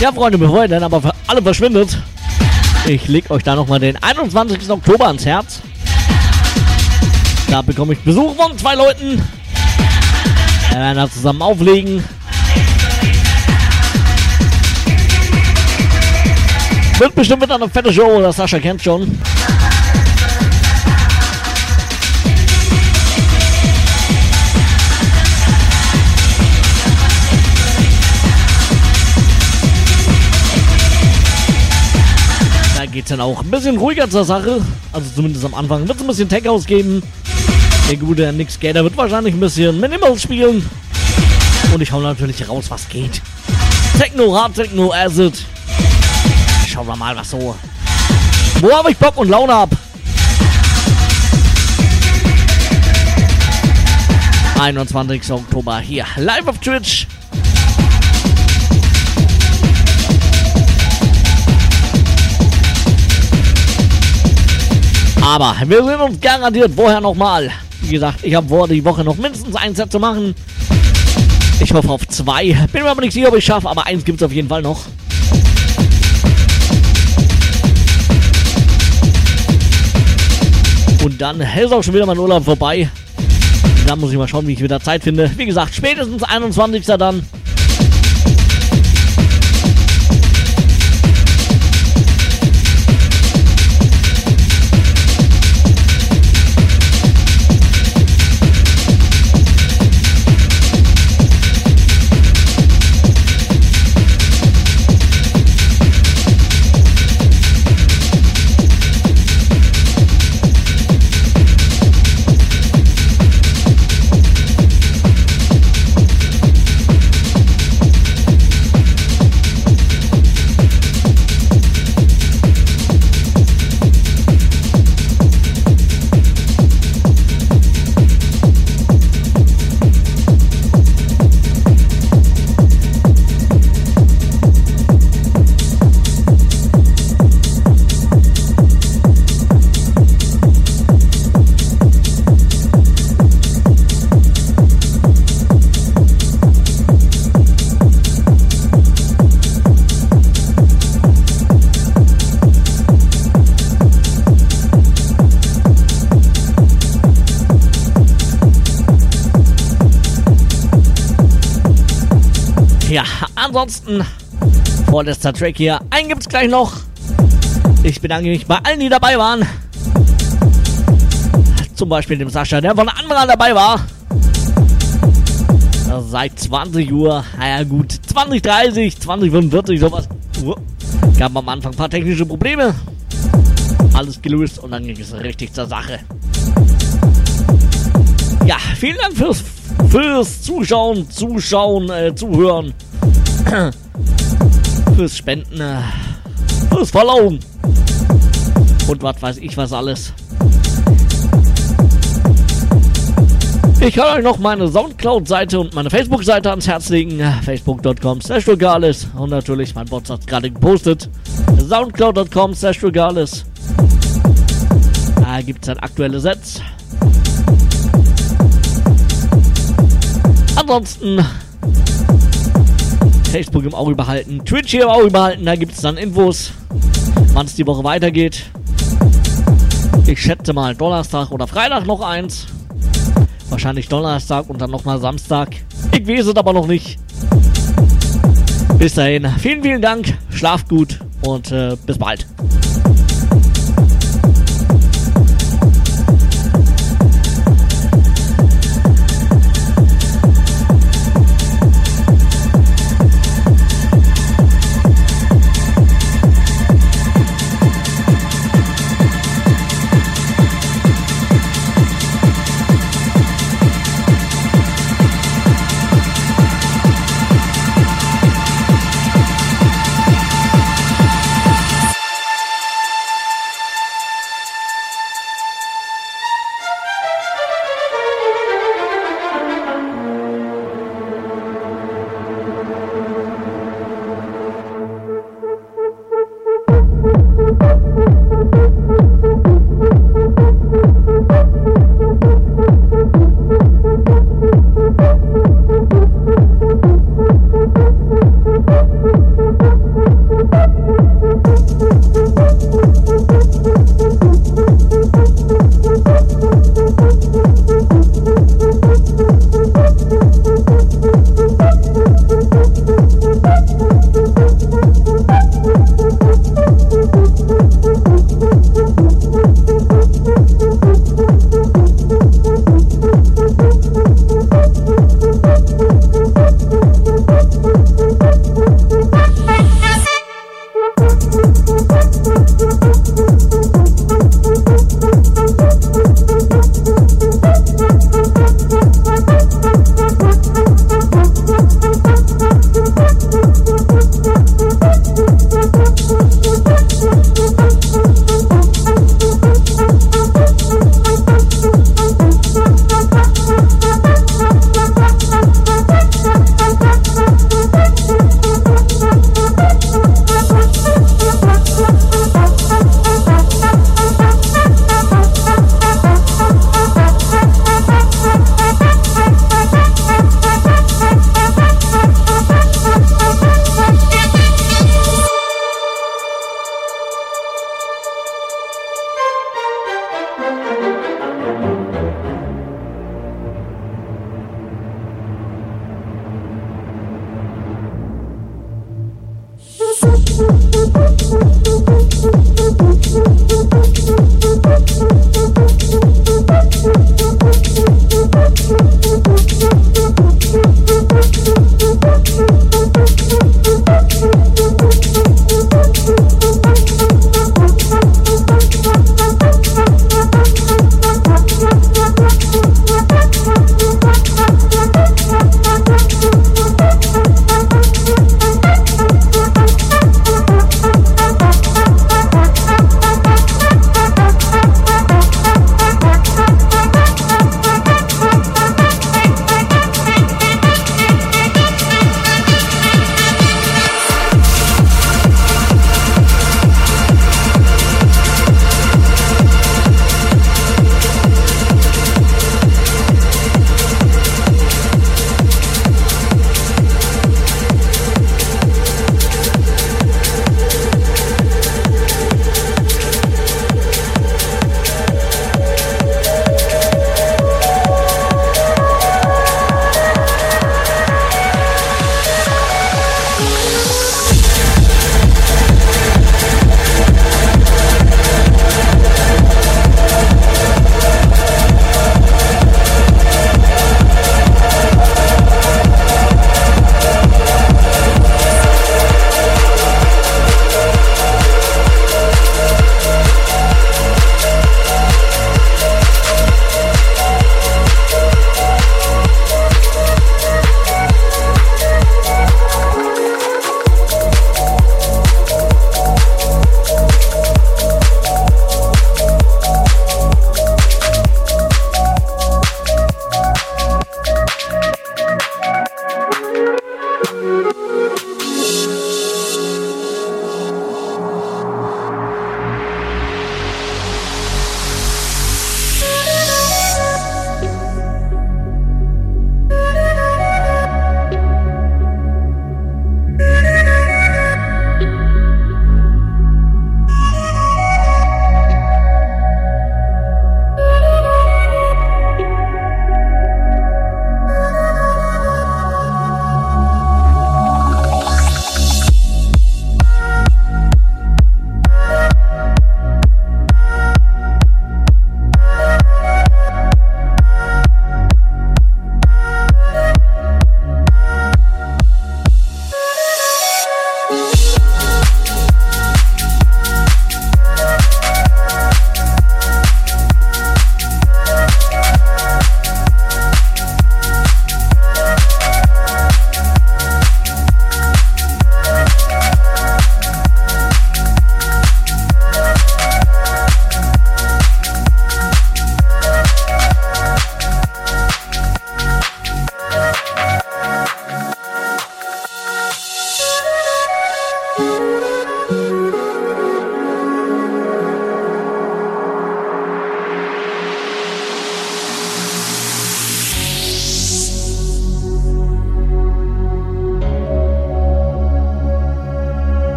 S1: Ja, Freunde, bevor ihr dann aber für alle verschwindet, ich leg euch da nochmal den 21. Oktober ans Herz. Da bekomme ich Besuch von zwei Leuten. Wir werden da zusammen auflegen. Wird bestimmt wieder eine fette Show, das Sascha kennt schon. Dann auch ein bisschen ruhiger zur Sache. Also zumindest am Anfang wird es ein bisschen Tech ausgeben. Der gute Nick Skater wird wahrscheinlich ein bisschen Minimal spielen. Und ich hau natürlich raus, was geht. Techno, Hard Techno, Acid. Schauen wir mal, was so. Wo habe ich Bock und Laune ab? 21. Oktober hier live auf Twitch. Aber wir sehen uns garantiert vorher nochmal. Wie gesagt, ich habe vor, die Woche noch mindestens ein Set zu machen. Ich hoffe auf zwei. Bin mir aber nicht sicher, ob ich schaffe, aber eins gibt es auf jeden Fall noch. Und dann ist auch schon wieder mein Urlaub vorbei. Da muss ich mal schauen, wie ich wieder Zeit finde. Wie gesagt, spätestens 21. dann. Ansonsten vorletzter Track hier. Einen gibt's gleich noch. Ich bedanke mich bei allen, die dabei waren. Zum Beispiel dem Sascha, der von Anfang an dabei war. Seit 20 Uhr, naja gut, 20, 30, 20, 45, sowas. Gab am Anfang ein paar technische Probleme. Alles gelöst und dann ging es richtig zur Sache. Ja, vielen Dank fürs, fürs Zuschauen, Zuschauen, äh, Zuhören. fürs Spenden, äh, fürs Followen. Und was weiß ich was alles. Ich kann euch noch meine Soundcloud-Seite und meine Facebook-Seite ans Herz legen. Facebook.com slash. Und natürlich, mein Bot hat gerade gepostet. Soundcloud.com slash. Da gibt es dann aktuelle Sets. Ansonsten Facebook im Auge behalten, Twitch hier im Auge behalten, da gibt es dann Infos, wann es die Woche weitergeht. Ich schätze mal Donnerstag oder Freitag noch eins. Wahrscheinlich Donnerstag und dann nochmal Samstag. Ich weiß es aber noch nicht. Bis dahin, vielen, vielen Dank, schlaft gut und äh, bis bald.